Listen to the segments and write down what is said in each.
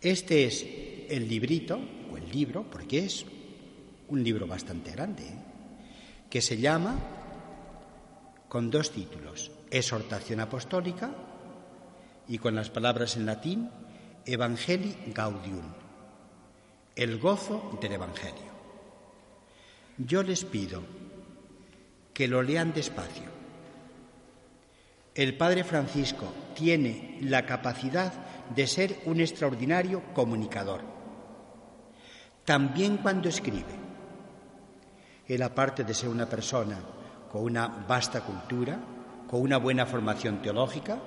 Este es el librito, o el libro, porque es un libro bastante grande, ¿eh? que se llama, con dos títulos, Exhortación Apostólica y con las palabras en latín, Evangelii Gaudium, el gozo del Evangelio. Yo les pido que lo lean despacio. El Padre Francisco tiene la capacidad de ser un extraordinario comunicador, también cuando escribe. Él, aparte de ser una persona con una vasta cultura, con una buena formación teológica,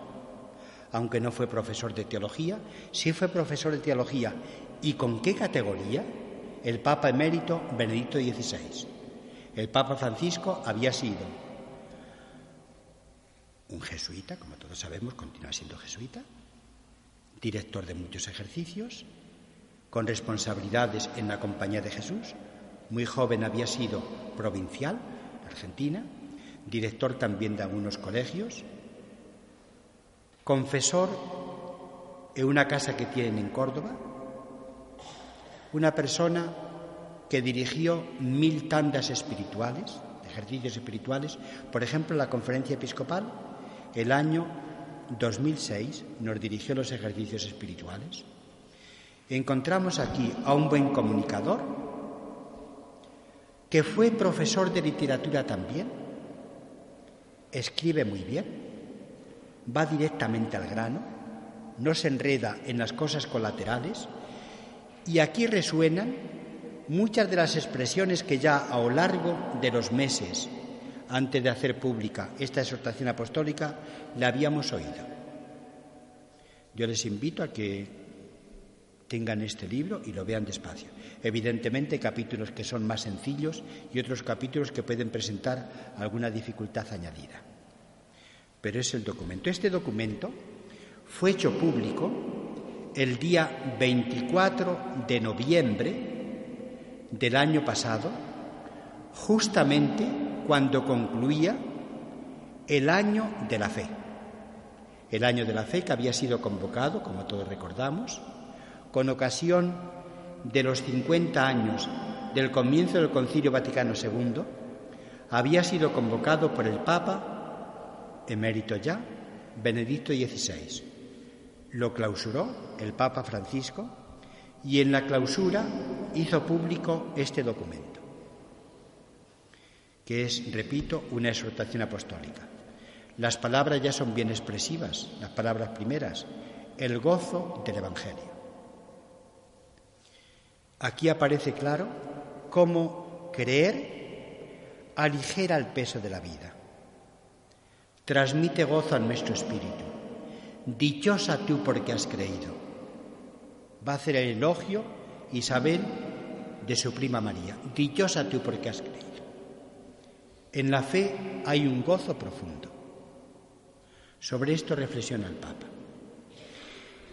aunque no fue profesor de teología, sí fue profesor de teología. ¿Y con qué categoría? El Papa emérito Benedicto XVI. El Papa Francisco había sido un jesuita, como todos sabemos, continúa siendo jesuita, director de muchos ejercicios, con responsabilidades en la Compañía de Jesús, muy joven había sido provincial, Argentina, director también de algunos colegios, confesor en una casa que tienen en Córdoba, una persona que dirigió mil tandas espirituales, ejercicios espirituales, por ejemplo, la conferencia episcopal, el año 2006 nos dirigió los ejercicios espirituales. Encontramos aquí a un buen comunicador, que fue profesor de literatura también, escribe muy bien, va directamente al grano, no se enreda en las cosas colaterales y aquí resuenan muchas de las expresiones que ya a lo largo de los meses antes de hacer pública esta exhortación apostólica le habíamos oído. Yo les invito a que tengan este libro y lo vean despacio. Evidentemente, capítulos que son más sencillos y otros capítulos que pueden presentar alguna dificultad añadida. Pero es el documento. Este documento fue hecho público el día 24 de noviembre del año pasado, justamente cuando concluía el año de la fe. El año de la fe que había sido convocado, como todos recordamos, con ocasión de los 50 años del comienzo del Concilio Vaticano II, había sido convocado por el Papa, emérito ya, Benedicto XVI. Lo clausuró el Papa Francisco y en la clausura hizo público este documento, que es, repito, una exhortación apostólica. Las palabras ya son bien expresivas, las palabras primeras, el gozo del Evangelio. Aquí aparece claro cómo creer aligera el peso de la vida, transmite gozo a nuestro espíritu. Dichosa tú porque has creído. Va a hacer el elogio Isabel de su prima María. Dichosa tú porque has creído. En la fe hay un gozo profundo. Sobre esto reflexiona el Papa.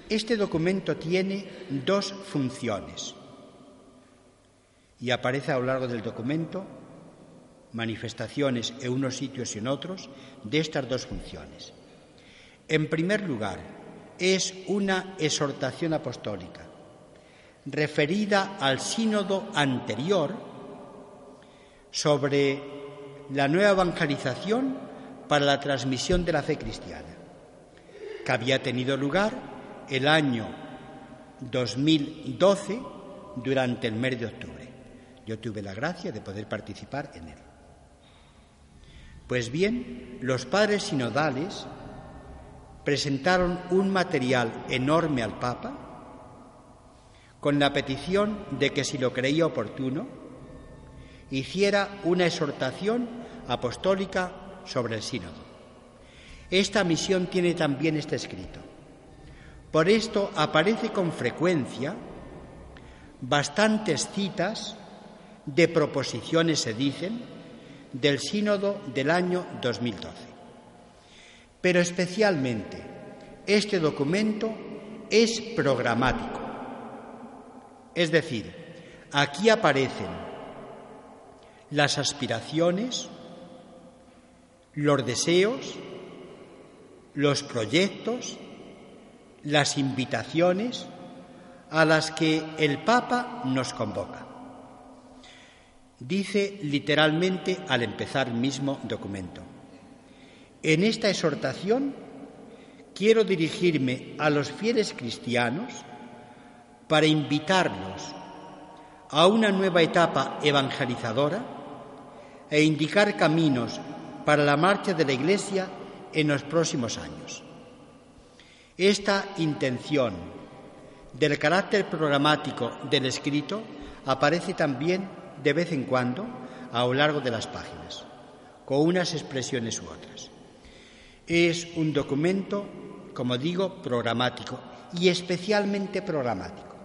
Este documento tiene dos funciones y aparece a lo largo del documento manifestaciones en unos sitios y en otros de estas dos funciones. En primer lugar, es una exhortación apostólica referida al sínodo anterior sobre la nueva evangelización para la transmisión de la fe cristiana, que había tenido lugar el año 2012 durante el mes de octubre. Yo tuve la gracia de poder participar en él. Pues bien, los padres sinodales presentaron un material enorme al Papa con la petición de que, si lo creía oportuno, hiciera una exhortación apostólica sobre el sínodo. Esta misión tiene también este escrito. Por esto aparece con frecuencia bastantes citas de proposiciones se dicen del sínodo del año 2012. Pero especialmente este documento es programático. Es decir, aquí aparecen las aspiraciones, los deseos, los proyectos, las invitaciones a las que el Papa nos convoca. Dice literalmente al empezar el mismo documento, en esta exhortación quiero dirigirme a los fieles cristianos para invitarlos a una nueva etapa evangelizadora e indicar caminos para la marcha de la Iglesia en los próximos años. Esta intención del carácter programático del escrito aparece también de vez en cuando a lo largo de las páginas, con unas expresiones u otras. Es un documento, como digo, programático y especialmente programático.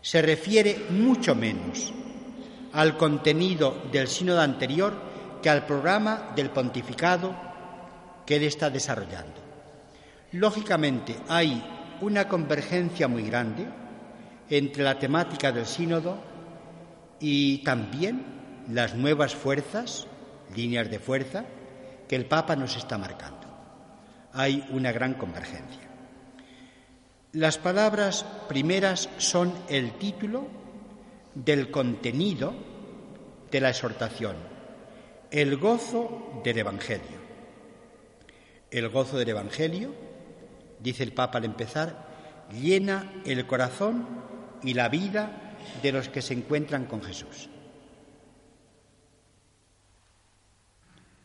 Se refiere mucho menos al contenido del sínodo anterior que al programa del pontificado que él está desarrollando. Lógicamente hay una convergencia muy grande entre la temática del sínodo y también las nuevas fuerzas, líneas de fuerza, que el Papa nos está marcando. Hay una gran convergencia. Las palabras primeras son el título del contenido de la exhortación, el gozo del Evangelio. El gozo del Evangelio, dice el Papa al empezar, llena el corazón y la vida de los que se encuentran con Jesús.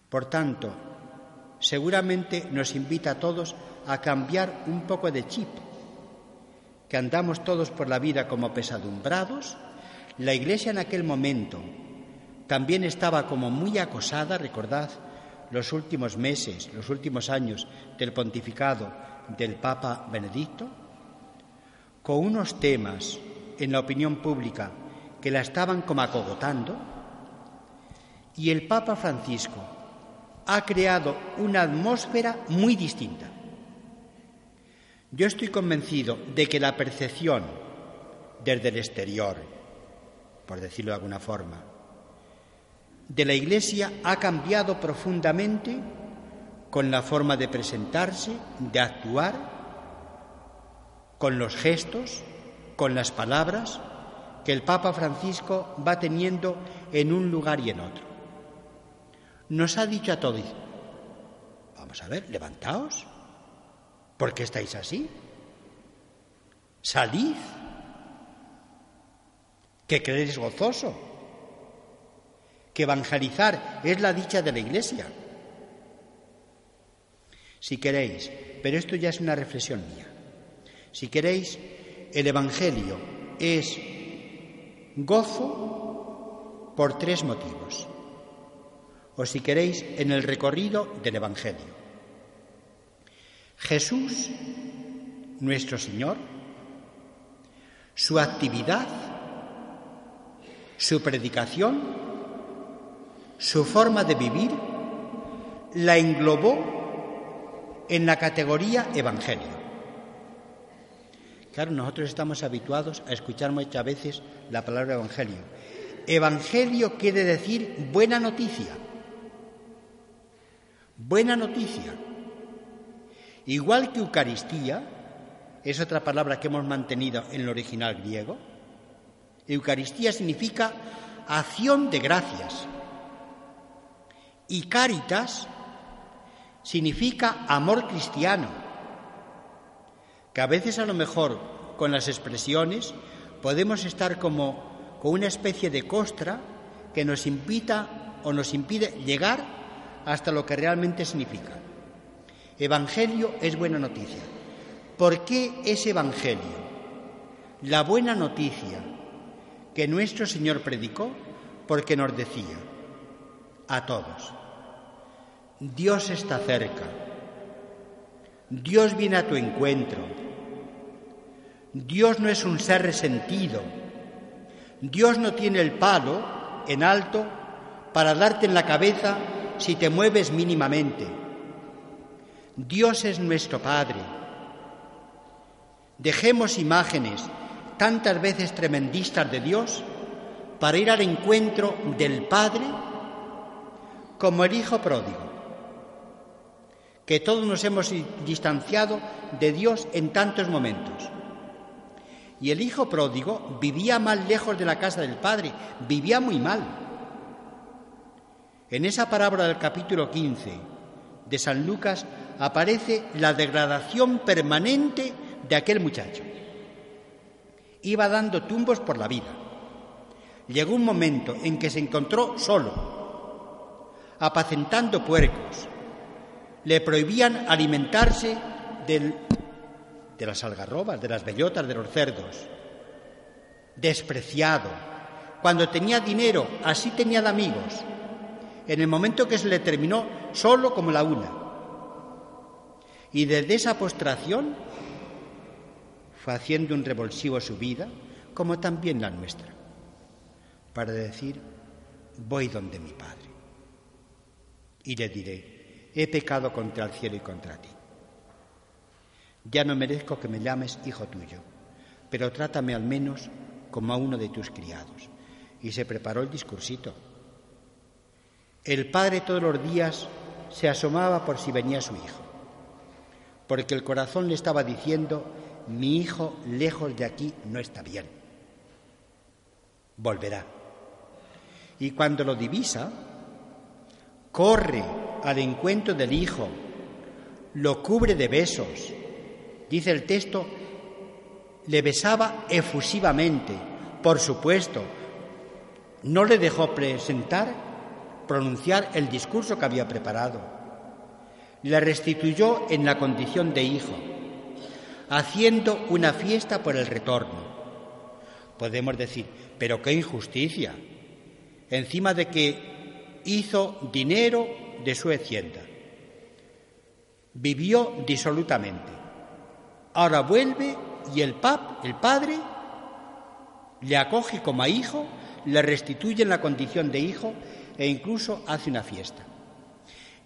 Por tanto, seguramente nos invita a todos a cambiar un poco de chip, que andamos todos por la vida como pesadumbrados. La Iglesia en aquel momento también estaba como muy acosada, recordad los últimos meses, los últimos años del pontificado del Papa Benedicto, con unos temas en la opinión pública que la estaban como acogotando, y el Papa Francisco ha creado una atmósfera muy distinta. Yo estoy convencido de que la percepción desde el exterior, por decirlo de alguna forma, de la Iglesia ha cambiado profundamente con la forma de presentarse, de actuar, con los gestos, con las palabras que el Papa Francisco va teniendo en un lugar y en otro nos ha dicho a todos, vamos a ver, levantaos, ¿por qué estáis así? Salid, que creer es gozoso, que evangelizar es la dicha de la Iglesia. Si queréis, pero esto ya es una reflexión mía, si queréis, el Evangelio es gozo por tres motivos o si queréis, en el recorrido del Evangelio. Jesús, nuestro Señor, su actividad, su predicación, su forma de vivir, la englobó en la categoría Evangelio. Claro, nosotros estamos habituados a escuchar muchas veces la palabra Evangelio. Evangelio quiere decir buena noticia. Buena noticia. Igual que Eucaristía, es otra palabra que hemos mantenido en el original griego, Eucaristía significa acción de gracias. Y caritas significa amor cristiano, que a veces a lo mejor con las expresiones podemos estar como con una especie de costra que nos invita o nos impide llegar hasta lo que realmente significa. Evangelio es buena noticia. ¿Por qué es Evangelio? La buena noticia que nuestro Señor predicó porque nos decía a todos, Dios está cerca, Dios viene a tu encuentro, Dios no es un ser resentido, Dios no tiene el palo en alto para darte en la cabeza si te mueves mínimamente. Dios es nuestro Padre. Dejemos imágenes tantas veces tremendistas de Dios para ir al encuentro del Padre como el Hijo pródigo, que todos nos hemos distanciado de Dios en tantos momentos. Y el hijo pródigo vivía más lejos de la casa del padre, vivía muy mal. En esa parábola del capítulo 15 de San Lucas aparece la degradación permanente de aquel muchacho. Iba dando tumbos por la vida. Llegó un momento en que se encontró solo, apacentando puercos. Le prohibían alimentarse de las algarrobas, de las bellotas, de los cerdos. Despreciado. Cuando tenía dinero, así tenía de amigos. En el momento que se le terminó, solo como la una. Y desde esa postración haciendo un revulsivo su vida, como también la nuestra, para decir, voy donde mi Padre. Y le diré, he pecado contra el cielo y contra ti. Ya no merezco que me llames hijo tuyo, pero trátame al menos como a uno de tus criados. Y se preparó el discursito. El padre todos los días se asomaba por si venía su hijo, porque el corazón le estaba diciendo, mi hijo lejos de aquí no está bien. Volverá. Y cuando lo divisa, corre al encuentro del hijo, lo cubre de besos, Dice el texto, le besaba efusivamente, por supuesto. No le dejó presentar, pronunciar el discurso que había preparado. Le restituyó en la condición de hijo, haciendo una fiesta por el retorno. Podemos decir, pero qué injusticia, encima de que hizo dinero de su hacienda. Vivió disolutamente. Ahora vuelve y el pap, el padre, le acoge como a hijo, le restituye en la condición de hijo e incluso hace una fiesta.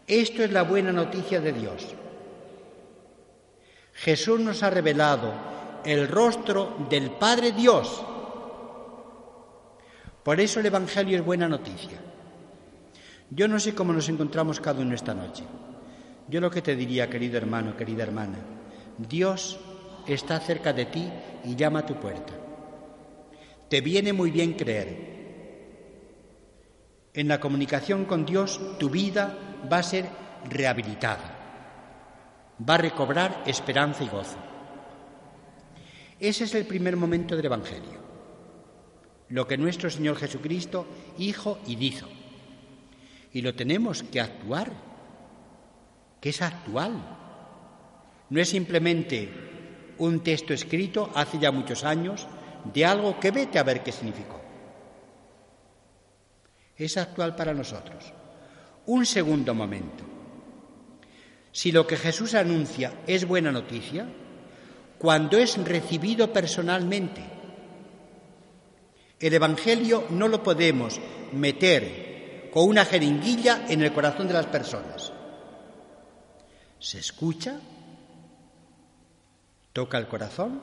Esto es la buena noticia de Dios. Jesús nos ha revelado el rostro del Padre Dios. Por eso el Evangelio es buena noticia. Yo no sé cómo nos encontramos cada uno esta noche. Yo lo que te diría, querido hermano, querida hermana, Dios está cerca de ti y llama a tu puerta. Te viene muy bien creer. En la comunicación con Dios tu vida va a ser rehabilitada, va a recobrar esperanza y gozo. Ese es el primer momento del Evangelio, lo que nuestro Señor Jesucristo hizo y dijo. Y lo tenemos que actuar, que es actual. No es simplemente un texto escrito hace ya muchos años de algo que vete a ver qué significó. Es actual para nosotros. Un segundo momento. Si lo que Jesús anuncia es buena noticia, cuando es recibido personalmente, el Evangelio no lo podemos meter con una jeringuilla en el corazón de las personas. Se escucha toca el corazón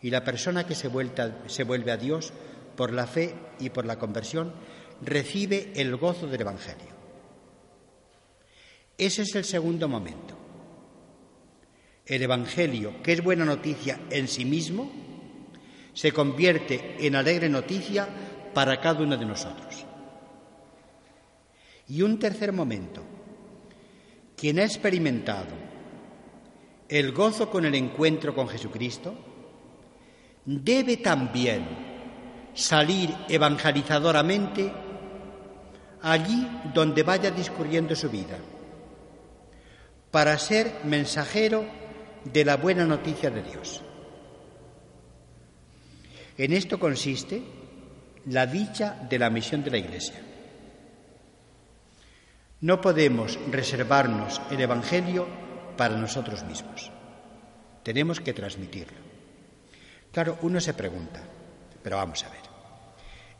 y la persona que se, vuelve a Dios por la fe y por la conversión recibe el gozo del Evangelio. Ese es el segundo momento. El Evangelio, que es buena noticia en sí mismo, se convierte en alegre noticia para cada uno de nosotros. Y un tercer momento, quien ha experimentado el gozo con el encuentro con Jesucristo, debe también salir evangelizadoramente allí donde vaya discurriendo su vida, para ser mensajero de la buena noticia de Dios. En esto consiste la dicha de la misión de la Iglesia. No podemos reservarnos el Evangelio para nosotros mismos. Tenemos que transmitirlo. Claro, uno se pregunta, pero vamos a ver,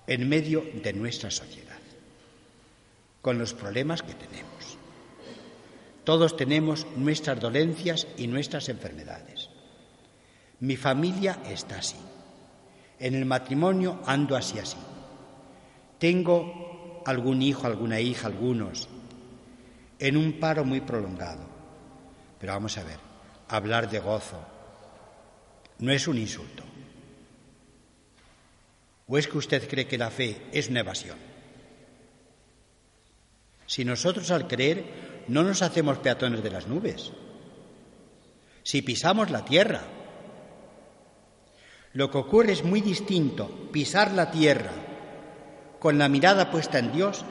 en medio de nuestra sociedad, con los problemas que tenemos, todos tenemos nuestras dolencias y nuestras enfermedades. Mi familia está así. En el matrimonio ando así así. Tengo algún hijo, alguna hija, algunos, en un paro muy prolongado. Pero vamos a ver, hablar de gozo, no es un insulto. ¿O es que usted cree que la fe es una evasión? Si nosotros al creer no nos hacemos peatones de las nubes, si pisamos la tierra, lo que ocurre es muy distinto pisar la tierra con la mirada puesta en Dios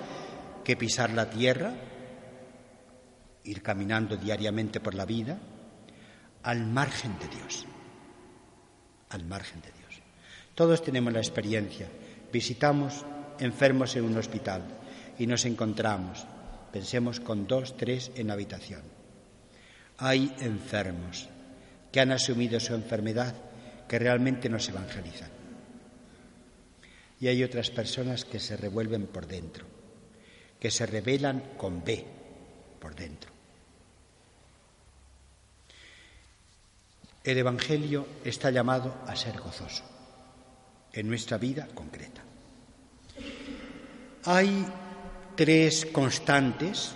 que pisar la tierra, ir caminando diariamente por la vida, al margen de Dios. Al margen de Dios. Todos tenemos la experiencia. Visitamos enfermos en un hospital y nos encontramos, pensemos, con dos, tres en la habitación. Hay enfermos que han asumido su enfermedad que realmente nos evangelizan. Y hay otras personas que se revuelven por dentro que se revelan con B por dentro. El Evangelio está llamado a ser gozoso en nuestra vida concreta. Hay tres constantes,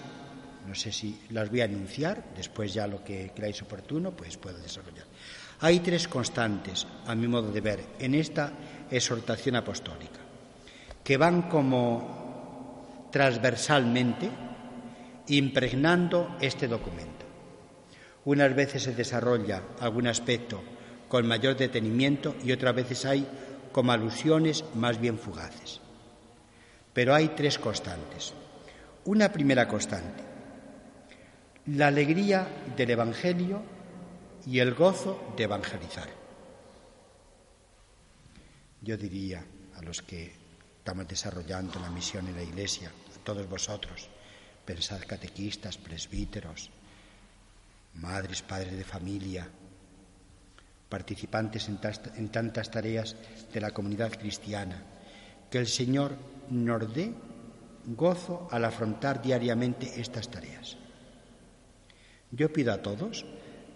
no sé si las voy a anunciar, después ya lo que creáis oportuno, pues puedo desarrollar. Hay tres constantes, a mi modo de ver, en esta exhortación apostólica, que van como transversalmente, impregnando este documento. Unas veces se desarrolla algún aspecto con mayor detenimiento y otras veces hay como alusiones más bien fugaces. Pero hay tres constantes. Una primera constante, la alegría del Evangelio y el gozo de evangelizar. Yo diría a los que estamos desarrollando la misión en la Iglesia, todos vosotros, pensad catequistas, presbíteros, madres, padres de familia, participantes en tantas tareas de la comunidad cristiana, que el Señor nos dé gozo al afrontar diariamente estas tareas. Yo pido a todos,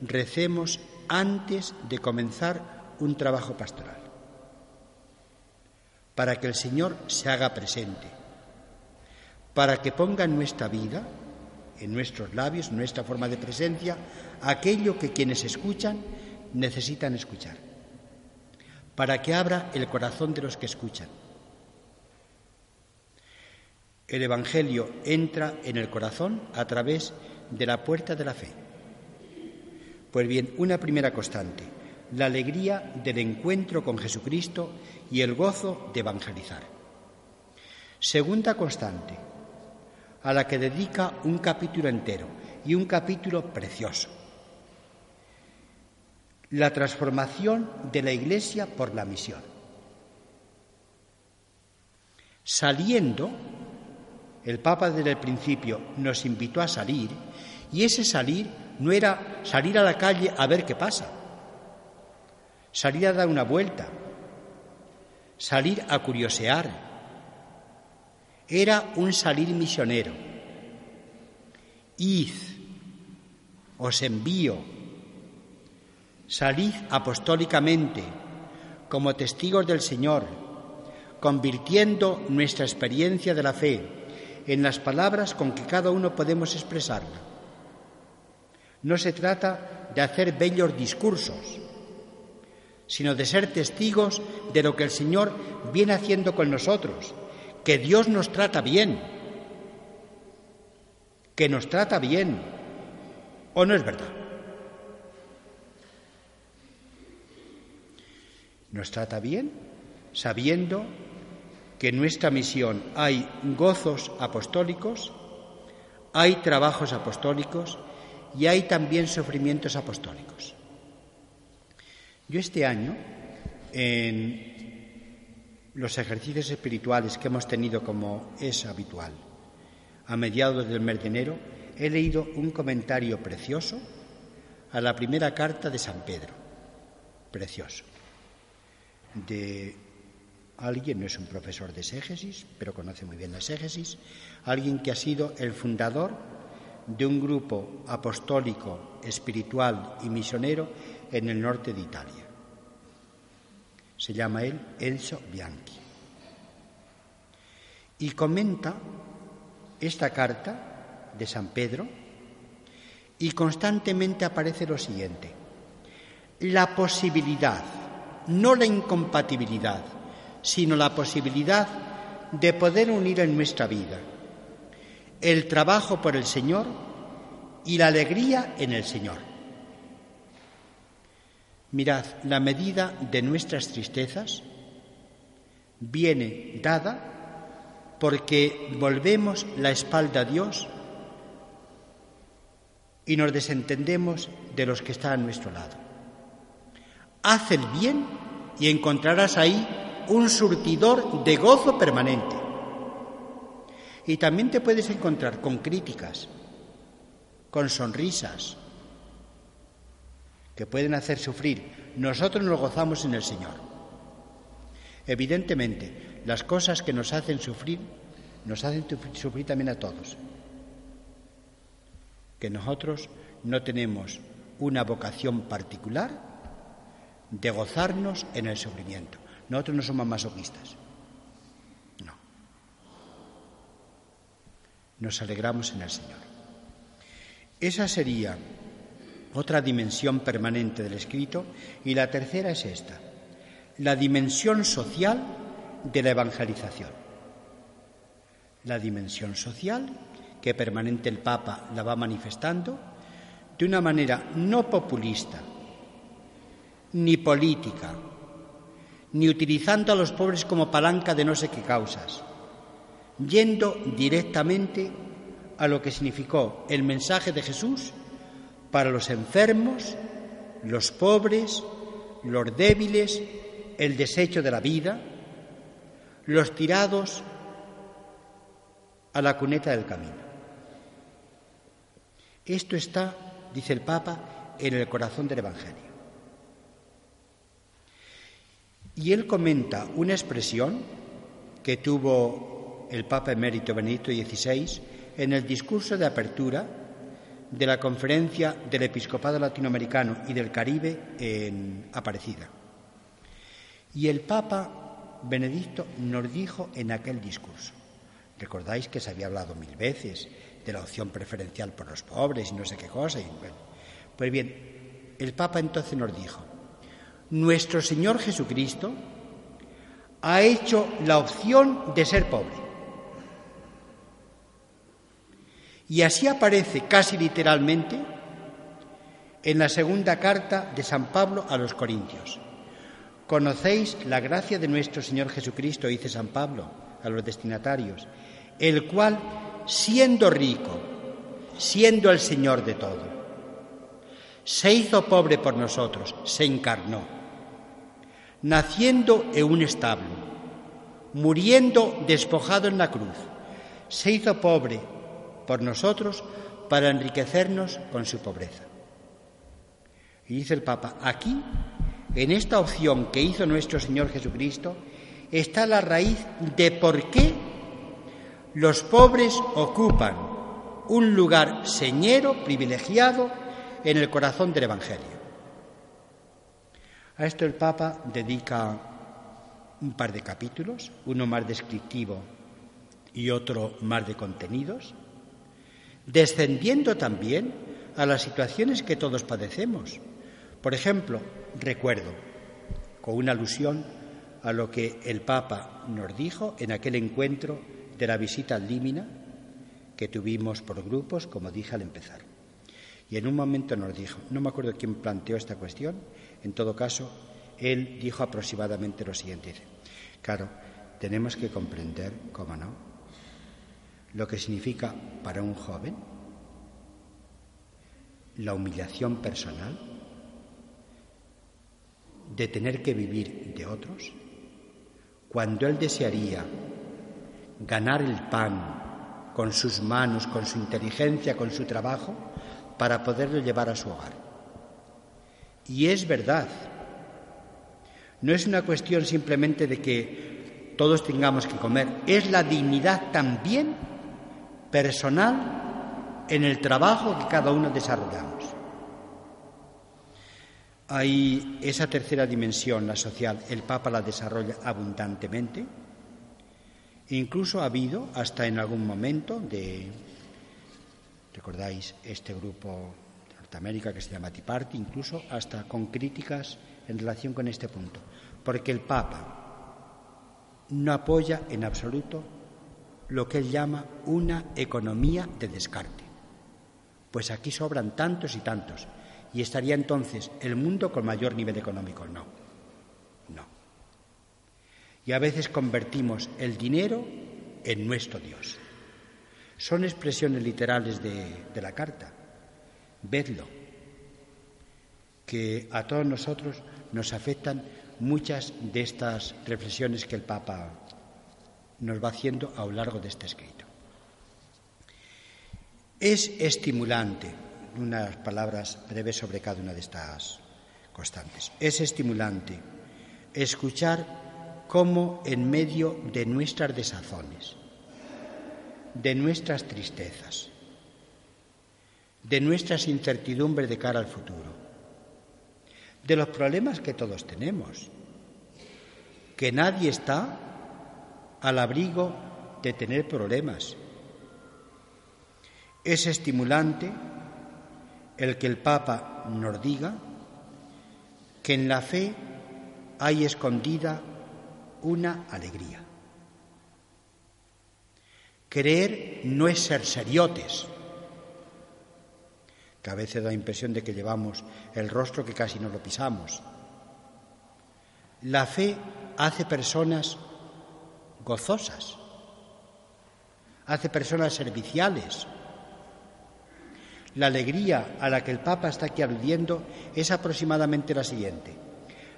recemos antes de comenzar un trabajo pastoral para que el Señor se haga presente, para que ponga en nuestra vida, en nuestros labios, en nuestra forma de presencia, aquello que quienes escuchan necesitan escuchar, para que abra el corazón de los que escuchan. El Evangelio entra en el corazón a través de la puerta de la fe. Pues bien, una primera constante, la alegría del encuentro con Jesucristo y el gozo de evangelizar. Segunda constante, a la que dedica un capítulo entero y un capítulo precioso. La transformación de la Iglesia por la misión. Saliendo, el Papa desde el principio nos invitó a salir y ese salir no era salir a la calle a ver qué pasa, salir a dar una vuelta, salir a curiosear. Era un salir misionero. Id, os envío, salid apostólicamente como testigos del Señor, convirtiendo nuestra experiencia de la fe en las palabras con que cada uno podemos expresarla. No se trata de hacer bellos discursos, sino de ser testigos de lo que el Señor viene haciendo con nosotros, que Dios nos trata bien, que nos trata bien, ¿o no es verdad? Nos trata bien sabiendo que en nuestra misión hay gozos apostólicos, hay trabajos apostólicos y hay también sufrimientos apostólicos. Yo este año, en los ejercicios espirituales que hemos tenido como es habitual, a mediados del mes de enero, he leído un comentario precioso a la primera carta de San Pedro, precioso, de alguien, no es un profesor de exégesis, pero conoce muy bien la exégesis, alguien que ha sido el fundador de un grupo apostólico, espiritual y misionero en el norte de Italia. Se llama él Enzo Bianchi. Y comenta esta carta de San Pedro y constantemente aparece lo siguiente. la posibilidad, no la incompatibilidad, sino la posibilidad de poder unir en nuestra vida el trabajo por el Señor y la alegría en el Señor. Mirad, la medida de nuestras tristezas viene dada porque volvemos la espalda a Dios y nos desentendemos de los que están a nuestro lado. Haz el bien y encontrarás ahí un surtidor de gozo permanente. Y también te puedes encontrar con críticas, con sonrisas, que pueden hacer sufrir. Nosotros nos gozamos en el Señor. Evidentemente, las cosas que nos hacen sufrir, nos hacen sufrir también a todos. Que nosotros no tenemos una vocación particular de gozarnos en el sufrimiento. Nosotros no somos masoquistas. No. Nos alegramos en el Señor. Esa sería otra dimensión permanente del escrito y la tercera es esta, la dimensión social de la evangelización. La dimensión social que permanente el Papa la va manifestando de una manera no populista, ni política, ni utilizando a los pobres como palanca de no sé qué causas, yendo directamente a lo que significó el mensaje de Jesús para los enfermos, los pobres, los débiles, el desecho de la vida, los tirados a la cuneta del camino. Esto está, dice el Papa, en el corazón del Evangelio. Y él comenta una expresión que tuvo el Papa emérito Benedicto XVI en el discurso de apertura de la conferencia del Episcopado Latinoamericano y del Caribe en Aparecida. Y el Papa Benedicto nos dijo en aquel discurso, recordáis que se había hablado mil veces de la opción preferencial por los pobres y no sé qué cosa, pues bien, el Papa entonces nos dijo, nuestro Señor Jesucristo ha hecho la opción de ser pobre. Y así aparece casi literalmente en la segunda carta de San Pablo a los Corintios. Conocéis la gracia de nuestro Señor Jesucristo, dice San Pablo a los destinatarios, el cual, siendo rico, siendo el Señor de todo, se hizo pobre por nosotros, se encarnó, naciendo en un establo, muriendo despojado en la cruz, se hizo pobre por nosotros para enriquecernos con su pobreza. Y dice el Papa, aquí, en esta opción que hizo nuestro Señor Jesucristo, está la raíz de por qué los pobres ocupan un lugar señero, privilegiado, en el corazón del Evangelio. A esto el Papa dedica un par de capítulos, uno más descriptivo y otro más de contenidos, descendiendo también a las situaciones que todos padecemos. Por ejemplo, recuerdo, con una alusión a lo que el Papa nos dijo en aquel encuentro de la visita al Límina que tuvimos por grupos, como dije al empezar. Y en un momento nos dijo, no me acuerdo quién planteó esta cuestión, en todo caso, él dijo aproximadamente lo siguiente. claro, tenemos que comprender, cómo no, lo que significa para un joven la humillación personal de tener que vivir de otros, cuando él desearía ganar el pan con sus manos, con su inteligencia, con su trabajo, para poderlo llevar a su hogar. Y es verdad, no es una cuestión simplemente de que todos tengamos que comer, es la dignidad también personal en el trabajo que cada uno desarrollamos. Hay esa tercera dimensión, la social, el Papa la desarrolla abundantemente. Incluso ha habido, hasta en algún momento, de, recordáis, este grupo América que se llama Tea incluso hasta con críticas en relación con este punto, porque el Papa no apoya en absoluto lo que él llama una economía de descarte. Pues aquí sobran tantos y tantos, y estaría entonces el mundo con mayor nivel económico. No, no. Y a veces convertimos el dinero en nuestro Dios. Son expresiones literales de la carta. Vedlo, que a todos nosotros nos afectan muchas de estas reflexiones que el Papa nos va haciendo a lo largo de este escrito. Es estimulante, unas palabras breves sobre cada una de estas constantes, es estimulante escuchar cómo en medio de nuestras desazones, de nuestras tristezas, de nuestras incertidumbres de cara al futuro, de los problemas que todos tenemos, que nadie está al abrigo de tener problemas. Es estimulante el que el Papa nos diga que en la fe hay escondida una alegría. Creer no es ser seriotes, que a veces da impresión de que llevamos el rostro que casi no lo pisamos. La fe hace personas gozosas, hace personas serviciales. La alegría a la que el Papa está aquí aludiendo es aproximadamente la siguiente.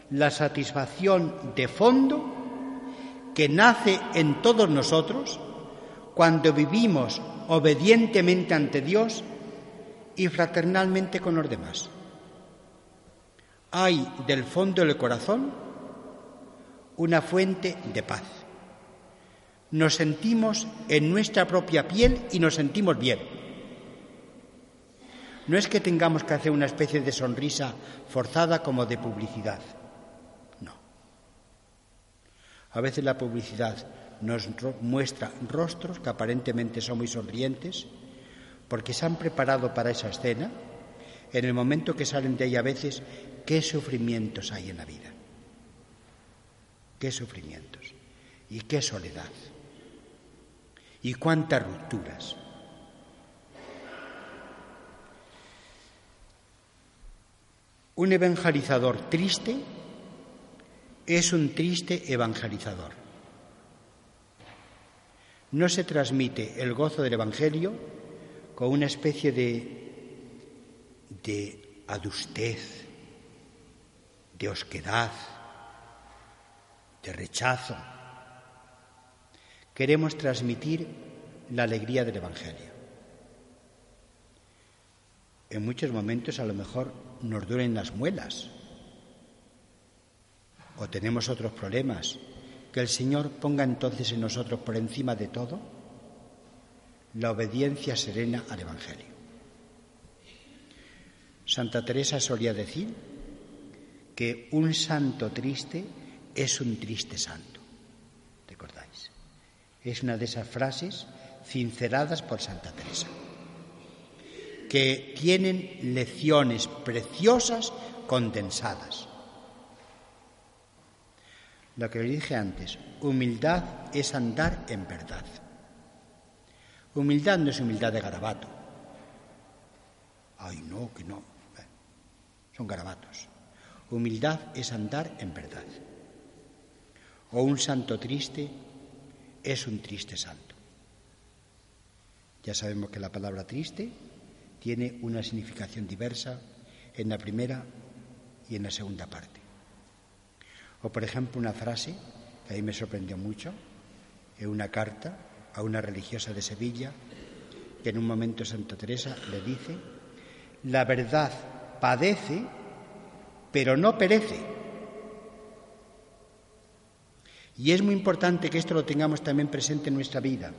La satisfacción de fondo que nace en todos nosotros cuando vivimos obedientemente ante Dios y fraternalmente con los demás. Hay del fondo del corazón una fuente de paz. Nos sentimos en nuestra propia piel y nos sentimos bien. No es que tengamos que hacer una especie de sonrisa forzada como de publicidad. No. A veces la publicidad nos muestra rostros que aparentemente son muy sonrientes, porque se han preparado para esa escena, en el momento que salen de ahí a veces, qué sufrimientos hay en la vida, qué sufrimientos y qué soledad y cuántas rupturas. Un evangelizador triste es un triste evangelizador. No se transmite el gozo del Evangelio con una especie de, de adustez, de osquedad, de rechazo. Queremos transmitir la alegría del Evangelio. En muchos momentos a lo mejor nos duelen las muelas o tenemos otros problemas. Que el Señor ponga entonces en nosotros por encima de todo la obediencia serena al Evangelio. Santa Teresa solía decir que un santo triste es un triste santo. ¿Recordáis? Es una de esas frases cinceladas por Santa Teresa, que tienen lecciones preciosas condensadas. Lo que le dije antes, humildad es andar en verdad. Humildad no es humildad de garabato. Ay, no, que no. Son garabatos. Humildad es andar en verdad. O un santo triste es un triste santo. Ya sabemos que la palabra triste tiene una significación diversa en la primera y en la segunda parte. O por ejemplo una frase que a mí me sorprendió mucho en una carta a una religiosa de Sevilla, que en un momento Santa Teresa le dice, la verdad padece, pero no perece. Y es muy importante que esto lo tengamos también presente en nuestra vida.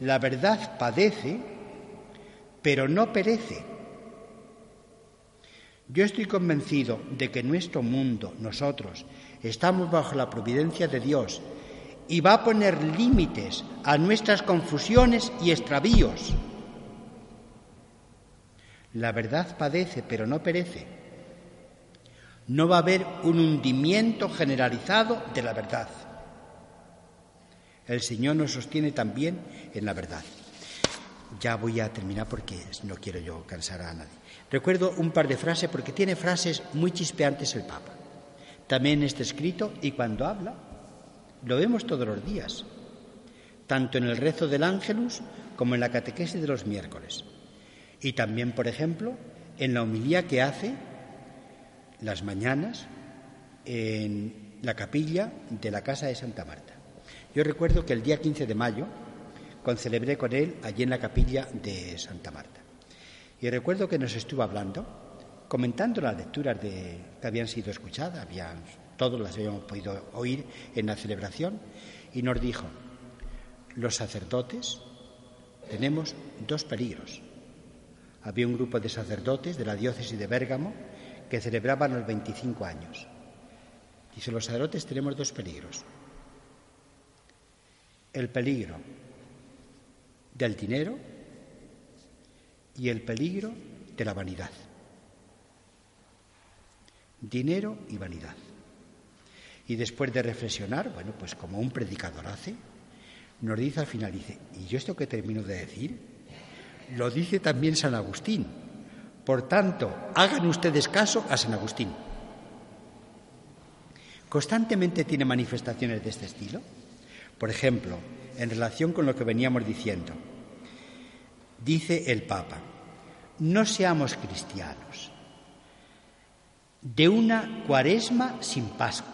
La verdad padece, pero no perece. Yo estoy convencido de que nuestro mundo, nosotros, estamos bajo la providencia de Dios y va a poner límites a nuestras confusiones y extravíos. La verdad padece, pero no perece. No va a haber un hundimiento generalizado de la verdad. El Señor nos sostiene también en la verdad. Ya voy a terminar porque no quiero yo cansar a nadie. Recuerdo un par de frases porque tiene frases muy chispeantes el Papa. También está escrito y cuando habla lo vemos todos los días, tanto en el rezo del ángelus como en la catequesis de los miércoles. Y también, por ejemplo, en la homilía que hace las mañanas en la capilla de la casa de Santa Marta. Yo recuerdo que el día 15 de mayo concelebré con él allí en la capilla de Santa Marta. Y recuerdo que nos estuvo hablando, comentando las lecturas de, que habían sido escuchadas, habían, todos las habíamos podido oír en la celebración, y nos dijo, los sacerdotes tenemos dos peligros. Había un grupo de sacerdotes de la diócesis de Bérgamo que celebraban los 25 años. Dice, los sacerdotes tenemos dos peligros el peligro del dinero y el peligro de la vanidad. Dinero y vanidad. Y después de reflexionar, bueno, pues como un predicador hace, nos dice al final, dice, ¿y yo esto que termino de decir? Lo dice también San Agustín. Por tanto, hagan ustedes caso a San Agustín. Constantemente tiene manifestaciones de este estilo. Por ejemplo, en relación con lo que veníamos diciendo, dice el Papa, no seamos cristianos de una cuaresma sin Pascua,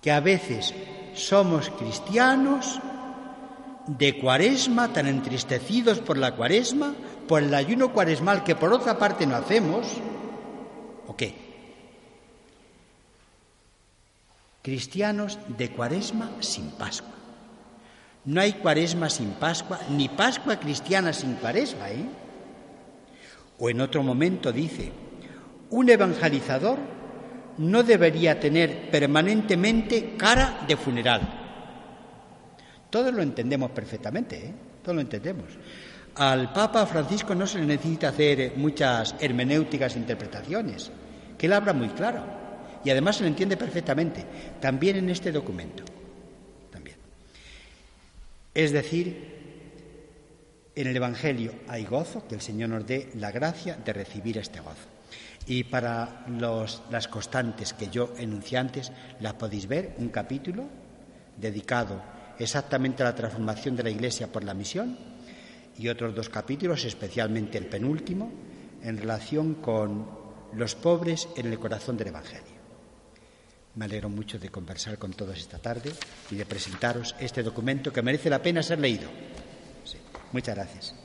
que a veces somos cristianos de cuaresma tan entristecidos por la cuaresma, por el ayuno cuaresmal que por otra parte no hacemos, ¿o qué? Cristianos de cuaresma sin Pascua. No hay cuaresma sin Pascua, ni Pascua cristiana sin cuaresma, ¿eh? O en otro momento dice, un evangelizador no debería tener permanentemente cara de funeral. Todos lo entendemos perfectamente, ¿eh? Todos lo entendemos. Al Papa Francisco no se le necesita hacer muchas hermenéuticas interpretaciones, que él habla muy claro y además se lo entiende perfectamente, también en este documento. También. Es decir, en el Evangelio hay gozo, que el Señor nos dé la gracia de recibir este gozo. Y para las constantes que yo enuncié antes, las podéis ver, un capítulo dedicado exactamente a la transformación de la Iglesia por la misión y otros dos capítulos, especialmente el penúltimo, en relación con los pobres en el corazón del Evangelio. Me alegro mucho de conversar con todos esta tarde y de presentaros este documento que merece la pena ser leído. muchas gracias.